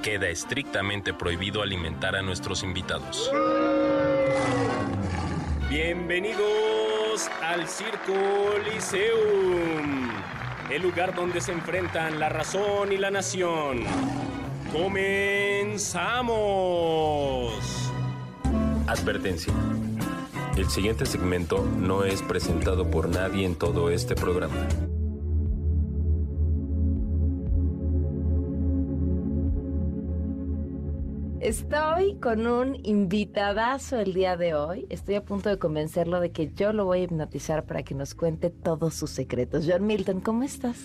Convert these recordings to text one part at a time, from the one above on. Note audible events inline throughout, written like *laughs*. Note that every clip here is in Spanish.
queda estrictamente prohibido alimentar a nuestros invitados. Bienvenidos al Circo Liceum, el lugar donde se enfrentan la razón y la nación. ¡Comenzamos! Advertencia. El siguiente segmento no es presentado por nadie en todo este programa. Estoy con un invitadazo el día de hoy. Estoy a punto de convencerlo de que yo lo voy a hipnotizar para que nos cuente todos sus secretos. John Milton, ¿cómo estás?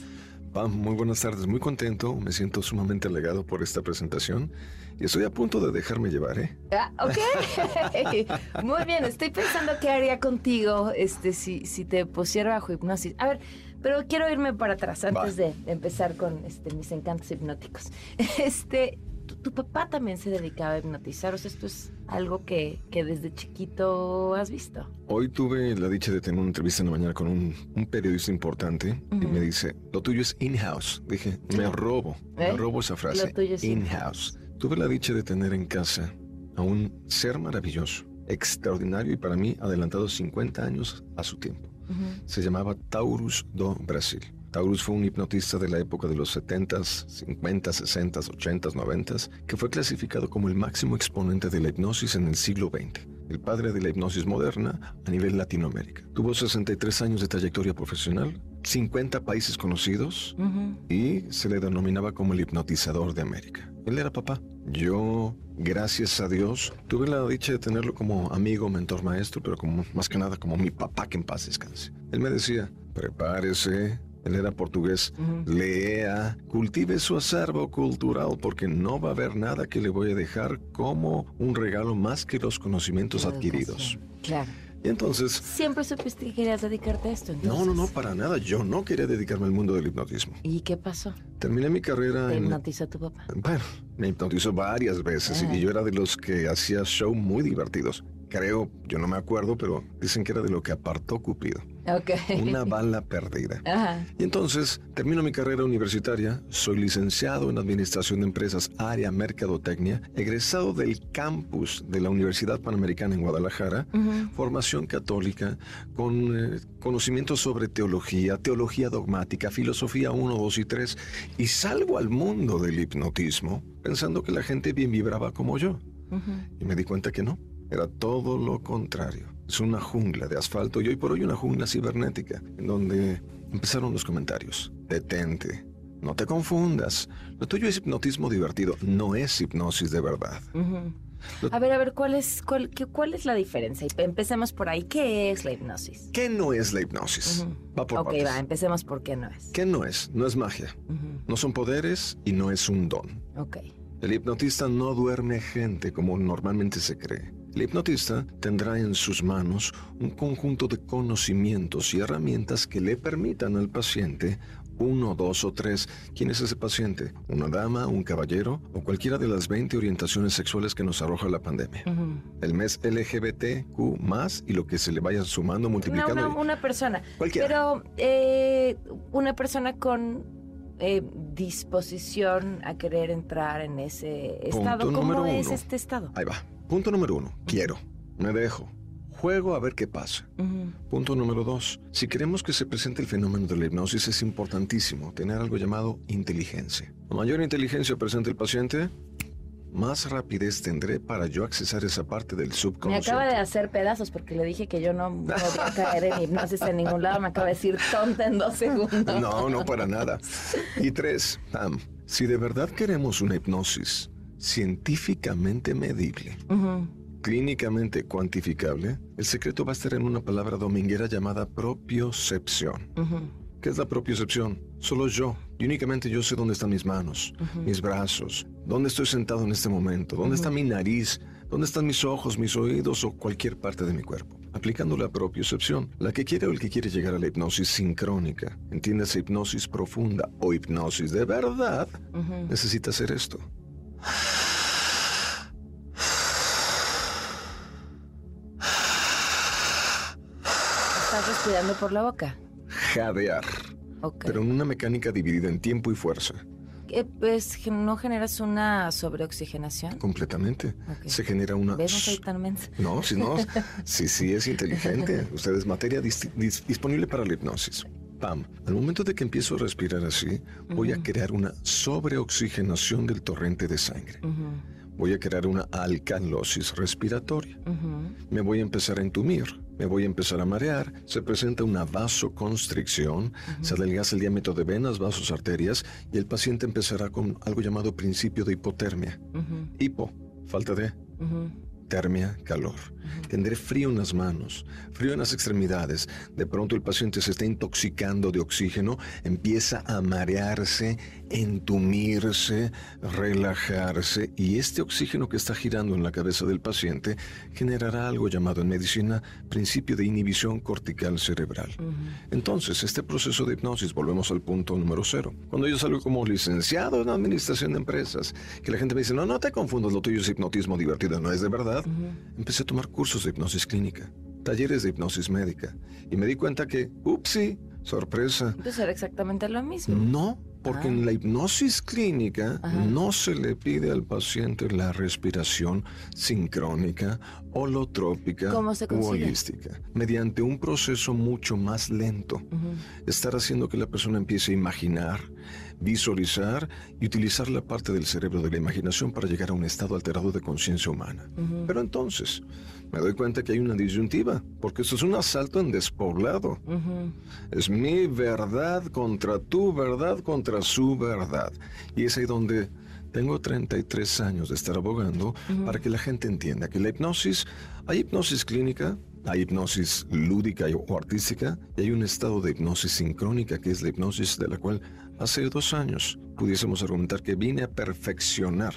Pam, muy buenas tardes, muy contento, me siento sumamente alegado por esta presentación y estoy a punto de dejarme llevar, ¿eh? Ah, ok. *laughs* Muy bien, estoy pensando qué haría contigo este, si, si te pusiera bajo hipnosis. A ver, pero quiero irme para atrás antes de empezar con este, mis encantos hipnóticos. *laughs* Este, tu, tu papá también se dedicaba a hipnotizar, o sea, esto es algo que, que desde chiquito has visto. Hoy tuve la dicha de tener una entrevista en la mañana con un, un periodista importante y me dice, lo tuyo es in-house. Dije, me robo, ¿Eh? me robo esa frase. Lo tuyo es in-house. Tuve la dicha de tener en casa a un ser maravilloso, extraordinario y para mí adelantado 50 años a su tiempo. Se llamaba Taurus do Brasil. Taurus fue un hipnotista de la época de los 70s, 50s, 60s, 80s, 90s, que fue clasificado como el máximo exponente de la hipnosis en el siglo XX. El padre de la hipnosis moderna a nivel Latinoamérica. Tuvo 63 años de trayectoria profesional, 50 países conocidos y se le denominaba como el hipnotizador de América. Él era papá. Yo, gracias a Dios, tuve la dicha de tenerlo como amigo, mentor, maestro, pero como más que nada como mi papá que en paz descanse. Él me decía, prepárese. Él era portugués. Ujú. Lea, cultive su acervo cultural porque no va a haber nada que le voy a dejar como un regalo más que los conocimientos La adquiridos. educación. Claro. Y entonces, Siempre supiste que querías dedicarte a esto, entonces. no, no, no, para nada. Yo no quería dedicarme al mundo del hipnotismo. ¿Y qué pasó? Terminé mi carrera Te en... hipnotizó tu papá. Bueno, me hipnotizó varias veces Ah. y yo era de los que hacía show muy divertidos. Creo, yo no me acuerdo, pero dicen que era de lo que apartó Cupido. Una *laughs* bala perdida. Ajá. Y entonces termino mi carrera universitaria, soy licenciado en Administración de Empresas, área Mercadotecnia, egresado del campus de la Universidad Panamericana en Guadalajara, formación católica, con eh, conocimientos sobre teología, teología dogmática, filosofía 1, 2 y 3, y salgo al mundo del hipnotismo pensando que la gente bien vibraba como yo. Y me di cuenta que no, era todo lo contrario. Es una jungla de asfalto y hoy por hoy una jungla cibernética, en donde empezaron los comentarios. Detente, no te confundas. Lo tuyo es hipnotismo divertido, no es hipnosis de verdad. A ver, a ver, ¿cuál es, cuál, qué- cuál es la diferencia? Empecemos por ahí. ¿Qué es la hipnosis? ¿Qué no es la hipnosis? Ujú. Va por ok, partes. va, empecemos por qué no es. ¿Qué no es? No es magia. No son poderes y no es un don. Ok. El hipnotista no duerme gente como normalmente se cree. El hipnotista tendrá en sus manos un conjunto de conocimientos y herramientas que le permitan al paciente, uno, dos o tres, ¿quién es ese paciente? ¿Una dama, un caballero o cualquiera de las 20 orientaciones sexuales que nos arroja la pandemia? El mes LGBTQ más y lo que se le vaya sumando, multiplicando. una, una persona. Cualquiera. Pero eh, una persona con eh, disposición a querer entrar en ese Punto estado. ¿Cómo es uno. este estado? Ahí va. Punto número uno. Quiero. Me dejo. Juego a ver qué pasa. Punto número dos. Si queremos que se presente el fenómeno de la hipnosis, es importantísimo tener algo llamado inteligencia. A mayor inteligencia presente el paciente, más rapidez tendré para yo accesar esa parte del Me subconsciente. acaba de hacer pedazos porque le dije que yo no podía caer en hipnosis en ningún lado. Me acaba de decir tonta en dos segundos. No, no para nada. Y tres, Pam, si de verdad queremos una hipnosis científicamente medible, Ujú. clínicamente cuantificable, el secreto va a estar en una palabra dominguera llamada propiocepción. Ujú. ¿Qué es la propiocepción? Solo yo, y únicamente yo sé dónde están mis manos, mis brazos, dónde estoy sentado en este momento, dónde está mi nariz ¿Dónde están mis ojos, mis oídos o cualquier parte de mi cuerpo? Aplicando la propiocepción, la que quiere o el que quiere llegar a la hipnosis sincrónica, entiéndase hipnosis profunda o hipnosis de verdad, necesita hacer esto. Estás respirando por la boca. Jadear. Ok. Pero en una mecánica dividida en tiempo y fuerza. Eh, pues, ¿no generas una sobreoxigenación? Completamente. Se genera una... ¿Ves? No soy tan mensa. No, si no, *laughs* sí, sí, es inteligente. *laughs* Usted es materia dis- dis- disponible para la hipnosis. Pam. Al momento de que empiezo a respirar así, voy a crear una sobreoxigenación del torrente de sangre. Voy a crear una alcalosis respiratoria. Me voy a empezar a entumir. Me voy a empezar a marear. Se presenta una vasoconstricción. Se adelgaza el diámetro de venas, vasos, arterias. Y el paciente empezará con algo llamado principio de hipotermia. Hipo, falta de termia, calor. Tendré frío en las manos, frío en las extremidades. De pronto el paciente se está intoxicando de oxígeno, empieza a marearse, entumirse, relajarse y este oxígeno que está girando en la cabeza del paciente generará algo llamado en medicina principio de inhibición cortical cerebral. Entonces, este proceso de hipnosis, volvemos al punto número cero. Cuando yo salgo como licenciado en administración de empresas, que la gente me dice, no, no te confundas, lo tuyo es hipnotismo divertido, no es de verdad. Empecé a tomar cursos de hipnosis clínica, talleres de hipnosis médica, y me di cuenta que, upsi, sorpresa, Entonces era exactamente lo mismo. no, porque Ah. en la hipnosis clínica Ajá. no se le pide al paciente la respiración sincrónica, holotrópica ¿Cómo se u consigue? holística, mediante un proceso mucho más lento. Estar haciendo que la persona empiece a imaginar, visualizar y utilizar la parte del cerebro de la imaginación para llegar a un estado alterado de conciencia humana. Pero entonces, me doy cuenta que hay una disyuntiva, porque esto es un asalto en despoblado. Es mi verdad contra tu verdad contra su verdad. Y es ahí donde tengo 33 años de estar abogando para que la gente entienda que la hipnosis, hay hipnosis clínica, hay hipnosis lúdica o artística, y hay un estado de hipnosis sincrónica que es la hipnosis de la cual hace dos años pudiésemos argumentar que vine a perfeccionar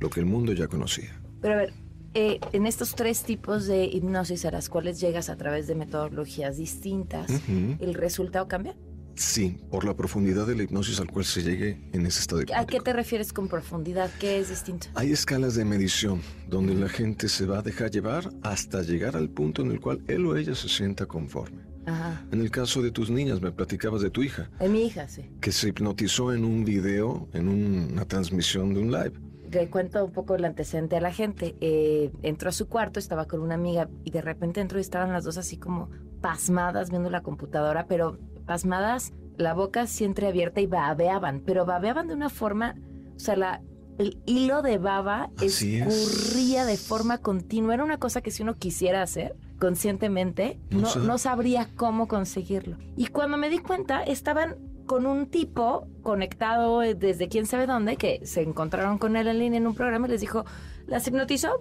lo que el mundo ya conocía. Pero a ver, eh, en estos tres tipos de hipnosis a las cuales llegas a través de metodologías distintas. ¿el resultado cambia? Sí, por la profundidad de la hipnosis al cual se llegue en ese estado ¿A hipnótico. qué te refieres con profundidad? ¿Qué es distinto? Hay escalas de medición donde la gente se va a dejar llevar hasta llegar al punto en el cual él o ella se sienta conforme. Ajá. En el caso de tus niñas, me platicabas de tu hija, En mi hija, sí. que se hipnotizó en un video, en una transmisión de un live. Le cuento un poco el antecedente a la gente. Eh, entró a su cuarto, estaba con una amiga y de repente entró y estaban las dos así como pasmadas viendo la computadora, pero pasmadas, la boca así entreabierta y babeaban, pero babeaban de una forma, o sea, la, el hilo de baba Así es. escurría de forma continua. Era una cosa que si uno quisiera hacer conscientemente, No no, sabría cómo conseguirlo. Y cuando me di cuenta, estaban con un tipo conectado eh, desde quién sabe dónde, que se encontraron con él en línea en un programa y les dijo, las hipnotizó,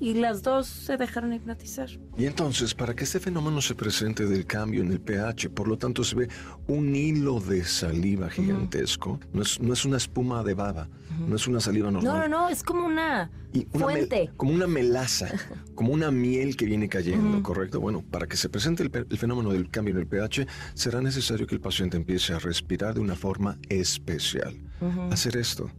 y las dos se dejaron hipnotizar. Y entonces, para que este fenómeno se presente del cambio en el pH, por lo tanto se ve un hilo de saliva gigantesco, no, es, no es una espuma de baba, no es una saliva No, normal. no, no, es como una Y una fuente. como una melaza, *laughs* como una miel que viene cayendo, ¿correcto? Bueno, para que se presente el, el fenómeno del cambio en el pH, será necesario que el paciente empiece a respirar de una forma especial. Hacer esto.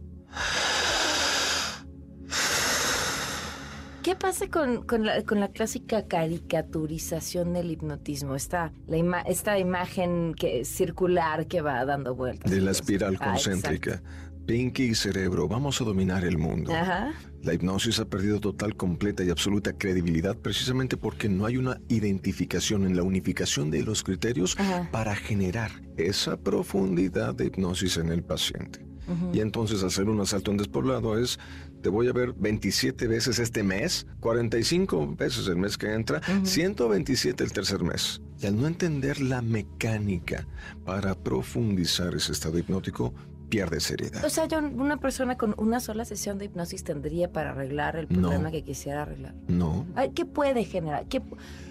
¿Qué pasa con, con la, con la clásica caricaturización del hipnotismo? Esta, la ima- esta imagen que, circular que va dando vueltas. De la espiral Ah, concéntrica. Pinky y cerebro, vamos a dominar el mundo. Ajá. La hipnosis ha perdido total, completa y absoluta credibilidad precisamente porque no hay una identificación en la unificación de los criterios Ajá. para generar esa profundidad de hipnosis en el paciente. Y entonces hacer un asalto en despoblado es, te voy a ver 27 veces este mes, 45 veces el mes que entra, 127 el tercer mes. Y al no entender la mecánica para profundizar ese estado hipnótico, pierde seriedad. O sea, yo, una persona con una sola sesión de hipnosis tendría para arreglar el No. problema que quisiera arreglar. No, ¿Qué puede generar? ¿Qué,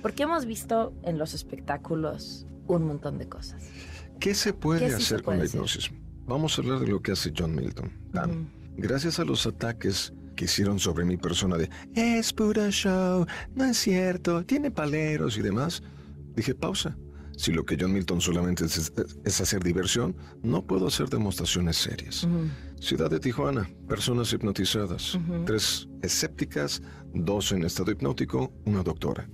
porque hemos visto en los espectáculos un montón de cosas. ¿Qué se puede ¿Qué sí se hacer con la hacer? Vamos a hablar de lo que hace John Milton. Pam. Gracias a los ataques que hicieron sobre mi persona de es pura show, no es cierto, tiene paleros y demás, dije pausa. Si lo que John Milton solamente es, es hacer diversión, no puedo hacer demostraciones serias. Ciudad de Tijuana, personas hipnotizadas, tres escépticas, dos en estado hipnótico, una doctora.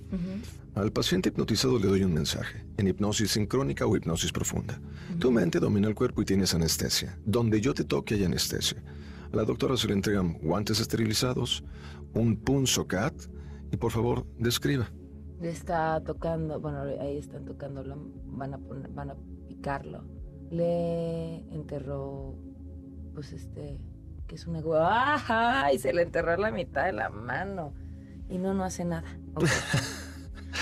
Al paciente hipnotizado le doy un mensaje, en hipnosis sincrónica o hipnosis profunda. Tu mente domina el cuerpo y tienes anestesia. Donde yo te toque hay anestesia. A la doctora se le entregan guantes esterilizados, un punzo cat y por favor, describa. Le está tocando, bueno, ahí están tocándolo, van a, van a picarlo. Le enterró, pues este, que es una ¡Ajá! Y se le enterró la mitad de la mano. Y no, no hace nada. *laughs*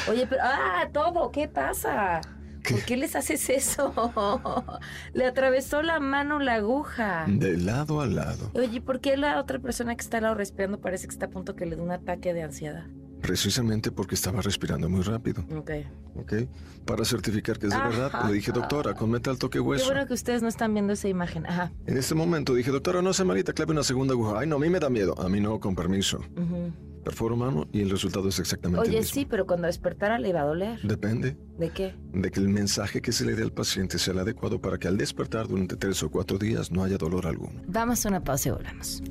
Oye, pero, ¡ah! Todo, ¿qué pasa? ¿Por qué les haces eso? *laughs* Le atravesó la mano la aguja. De lado a lado. Oye, ¿por qué la otra persona que está al lado respirando parece que está a punto que le dé un ataque de ansiedad? Precisamente porque estaba respirando muy rápido. Ok. Ok. Para certificar que es de verdad, le dije, doctora, con metal toque hueso. Qué bueno que ustedes no están viendo esa imagen. Ajá. En este momento dije, doctora, no se malita, clave una segunda aguja. Ay, no, a mí me da miedo. A mí no, con permiso. Perforo mano y el resultado es exactamente Oye, el mismo. sí, pero cuando despertara le iba a doler. Depende ¿De qué? de que el mensaje que se le dé al paciente sea el adecuado para que al despertar durante tres o cuatro días no haya dolor alguno. Vamos a una pausa y volvemos.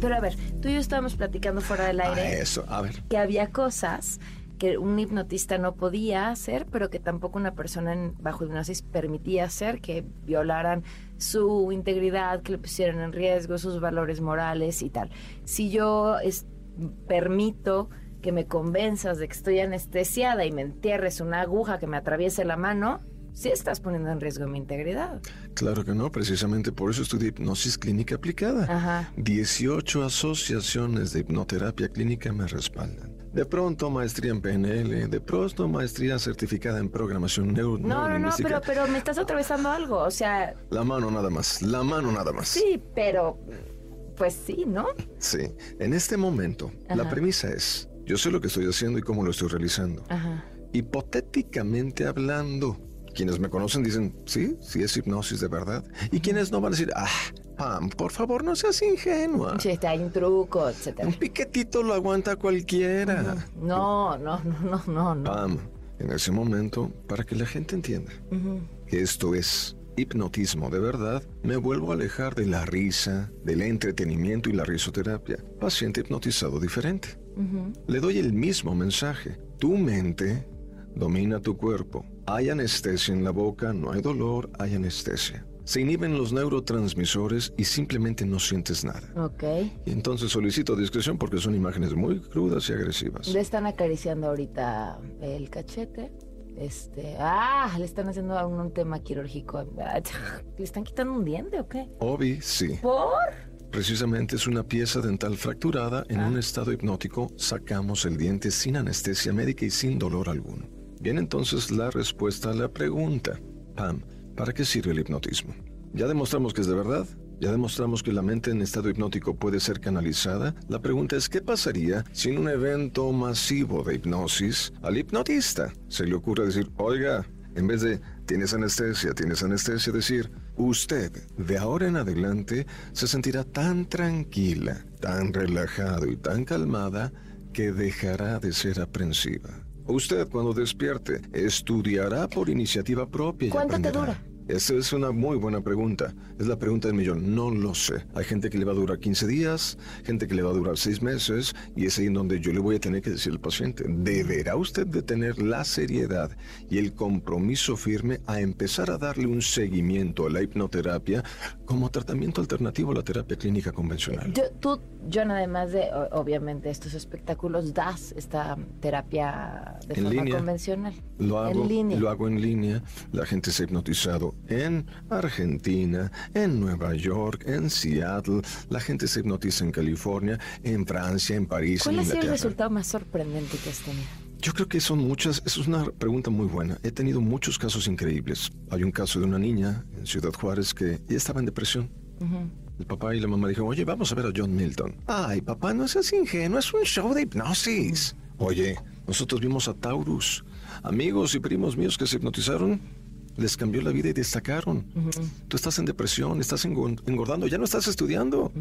Pero a ver, tú y yo estábamos platicando fuera del Ah, aire eso, a ver. que había cosas que un hipnotista no podía hacer, pero que tampoco una persona en, bajo hipnosis permitía hacer, que violaran su integridad, que le pusieran en riesgo sus valores morales y tal. Si yo es- permito que me convenzas de que estoy anestesiada y me entierres una aguja que me atraviese la mano, sí estás poniendo en riesgo mi integridad. Claro que no, precisamente por eso estudié hipnosis clínica aplicada. Ajá. 18 asociaciones de hipnoterapia clínica me respaldan. De pronto maestría en PNL, de pronto maestría certificada en programación neuro No, no, no, pero, pero me estás atravesando algo, o sea, La mano nada más, la mano nada más. sí, pero pues sí, ¿no? Sí. En este momento, la premisa es, yo sé lo que estoy haciendo y cómo lo estoy realizando. Ajá. Hipotéticamente hablando, quienes me conocen dicen, sí, sí es hipnosis de verdad. Y quienes no van a decir, ah, Pam, por favor no seas ingenua. Sí, está, hay un truco, etcétera. Un piquetito lo aguanta cualquiera. No, no, no, no, no, no. Pam, en ese momento, para que la gente entienda que esto es hipnotismo de verdad, me vuelvo a alejar de la risa, del entretenimiento y la risoterapia. Paciente hipnotizado diferente. Le doy el mismo mensaje. Tu mente domina tu cuerpo. Hay anestesia en la boca, no hay dolor, hay anestesia. Se inhiben los neurotransmisores y simplemente no sientes nada. Ok. Y entonces solicito discreción porque son imágenes muy crudas y agresivas. Le están acariciando ahorita el cachete. Este, ah, le están haciendo un, un tema quirúrgico. *laughs* ¿Le están quitando un diente o qué? Obi, sí. ¿Por? Precisamente es una pieza dental fracturada. En Ah. un estado hipnótico sacamos el diente sin anestesia médica y sin dolor alguno. Bien, entonces la respuesta a la pregunta. Pam, ¿para qué sirve el hipnotismo? Ya demostramos que es de verdad. Ya demostramos que la mente en estado hipnótico puede ser canalizada. La pregunta es, ¿qué pasaría si en un evento masivo de hipnosis al hipnotista se le ocurre decir, oiga, en vez de tienes anestesia, tienes anestesia, decir, usted de ahora en adelante se sentirá tan tranquila, tan relajado y tan calmada que dejará de ser aprensiva. Usted cuando despierte estudiará por iniciativa propia y ¿Cuánto te dura? Esa es una muy buena pregunta. Es la pregunta del millón. No lo sé. Hay gente que le va a durar 15 días, gente que le va a durar 6 meses, y es ahí en donde yo le voy a tener que decir al paciente, deberá usted de tener la seriedad y el compromiso firme a empezar a darle un seguimiento a la hipnoterapia como tratamiento alternativo a la terapia clínica convencional. Yo, tú, John, además de, obviamente, estos espectáculos, das esta terapia de En forma línea. convencional. Lo hago, En línea. lo hago en línea. La gente se ha hipnotizado en Argentina, en Nueva York, en Seattle. La gente se hipnotiza en California, en Francia, en París, ¿Cuál en ha sido el resultado más sorprendente que has tenido? Yo creo que son muchas. Eso es una pregunta muy buena. He tenido muchos casos increíbles. Hay un caso de una niña en Ciudad Juárez que ella estaba en depresión. El papá y la mamá dijeron, oye, vamos a ver a John Milton. Ay, papá, no seas ingenuo, es un show de hipnosis. Oye, nosotros vimos a Taurus, amigos y primos míos que se hipnotizaron les cambió la vida y destacaron. Tú estás en depresión, estás engordando, ya no estás estudiando.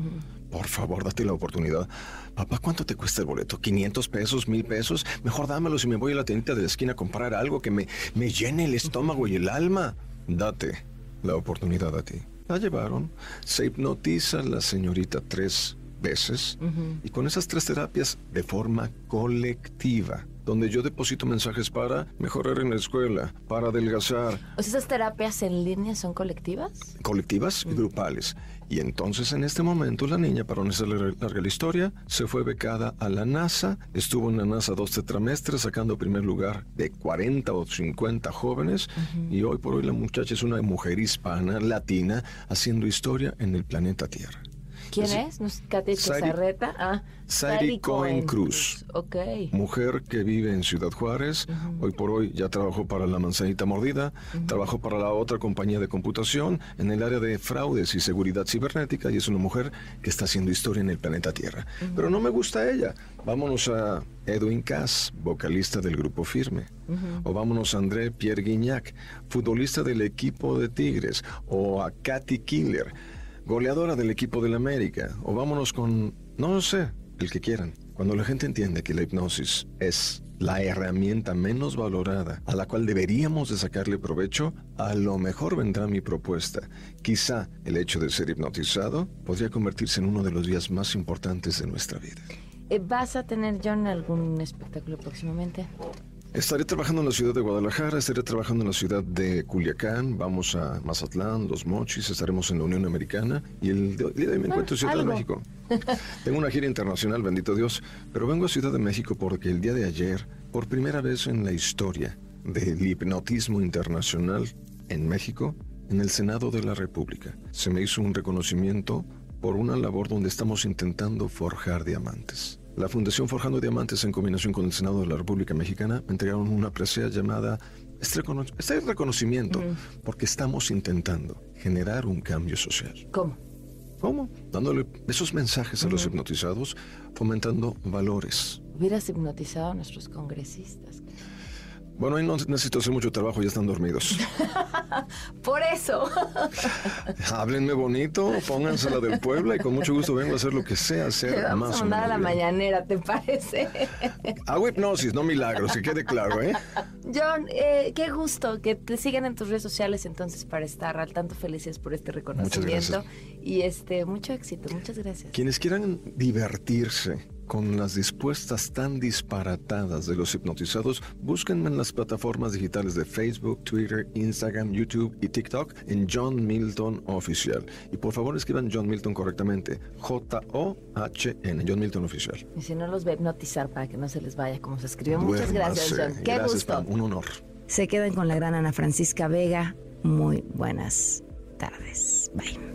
Por favor, date la oportunidad. Papá, ¿cuánto te cuesta el boleto? ¿500 pesos? ¿1000 pesos? Mejor dámelo si me voy a la tiendita de la esquina a comprar algo que me, me llene el estómago y el alma. Date la oportunidad a ti. La llevaron, se hipnotiza la señorita tres veces y con esas tres terapias de forma colectiva donde yo deposito mensajes para mejorar en la escuela, para adelgazar. O sea, ¿esas terapias en línea son colectivas? Colectivas y grupales. Y entonces en este momento la niña, para no hacerle larga la historia, se fue becada a la NASA, estuvo en la NASA dos tetramestres sacando primer lugar de 40 o 50 jóvenes y hoy por hoy la muchacha es una mujer hispana, latina, haciendo historia en el planeta Tierra. ¿Quién es? ¿No es Katy Zarreta? Ah, Sairi Cohen Cruz. Ok. Mujer que vive en Ciudad Juárez. Hoy por hoy ya trabajó para la Manzanita Mordida. Trabajó para la otra compañía de computación en el área de fraudes y seguridad cibernética. Y es una mujer que está haciendo historia en el planeta Tierra. Pero no me gusta ella. Vámonos a Edwin Cass, vocalista del grupo Firme. O vámonos a André Pierre Guignac, futbolista del equipo de Tigres. O a Katy Killer goleadora del equipo del América, o vámonos con, no sé, el que quieran. Cuando la gente entiende que la hipnosis es la herramienta menos valorada a la cual deberíamos de sacarle provecho, a lo mejor vendrá mi propuesta. Quizá el hecho de ser hipnotizado podría convertirse en uno de los días más importantes de nuestra vida. Eh, ¿Vas a tener, John, algún espectáculo próximamente? Estaré trabajando en la ciudad de Guadalajara, estaré trabajando en la ciudad de Culiacán, vamos a Mazatlán, Los Mochis, estaremos en la Unión Americana y el día de hoy me encuentro en Ciudad de México. *laughs* Tengo una gira internacional, bendito Dios, pero vengo a Ciudad de México porque el día de ayer, por primera vez en la historia del hipnotismo internacional en México, en el Senado de la República, se me hizo un reconocimiento por una labor donde estamos intentando forjar diamantes. La Fundación Forjando Diamantes, en combinación con el Senado de la República Mexicana, me entregaron una presea llamada este, este reconocimiento, porque estamos intentando generar un cambio social. ¿Cómo? ¿Cómo? Dándole esos mensajes a los hipnotizados, fomentando valores. Hubieras hipnotizado a nuestros congresistas. Bueno, ahí no necesito hacer mucho trabajo, ya están dormidos. *laughs* Por eso. Háblenme bonito, pónganse la del Puebla y con mucho gusto vengo a hacer lo que sea, hacer vamos más. a mandar a la mañanera, ¿te parece? Hago hipnosis, no milagros, que quede claro, ¿eh? John, eh, qué gusto que te sigan en tus redes sociales entonces para estar al tanto felices por este reconocimiento. Y este, mucho éxito, muchas gracias. Quienes quieran divertirse con las dispuestas tan disparatadas de los hipnotizados, búsquenme en las plataformas digitales de Facebook, Twitter, Instagram, YouTube y TikTok en John Milton Oficial. Y por favor escriban John Milton correctamente, J-O-H-N, John Milton Oficial. Y si no los va a hipnotizar para que no se les vaya como se escribió. Muchas gracias, John. Qué gusto. un honor. Se quedan con la gran Ana Francisca Vega. Muy buenas tardes. Bye.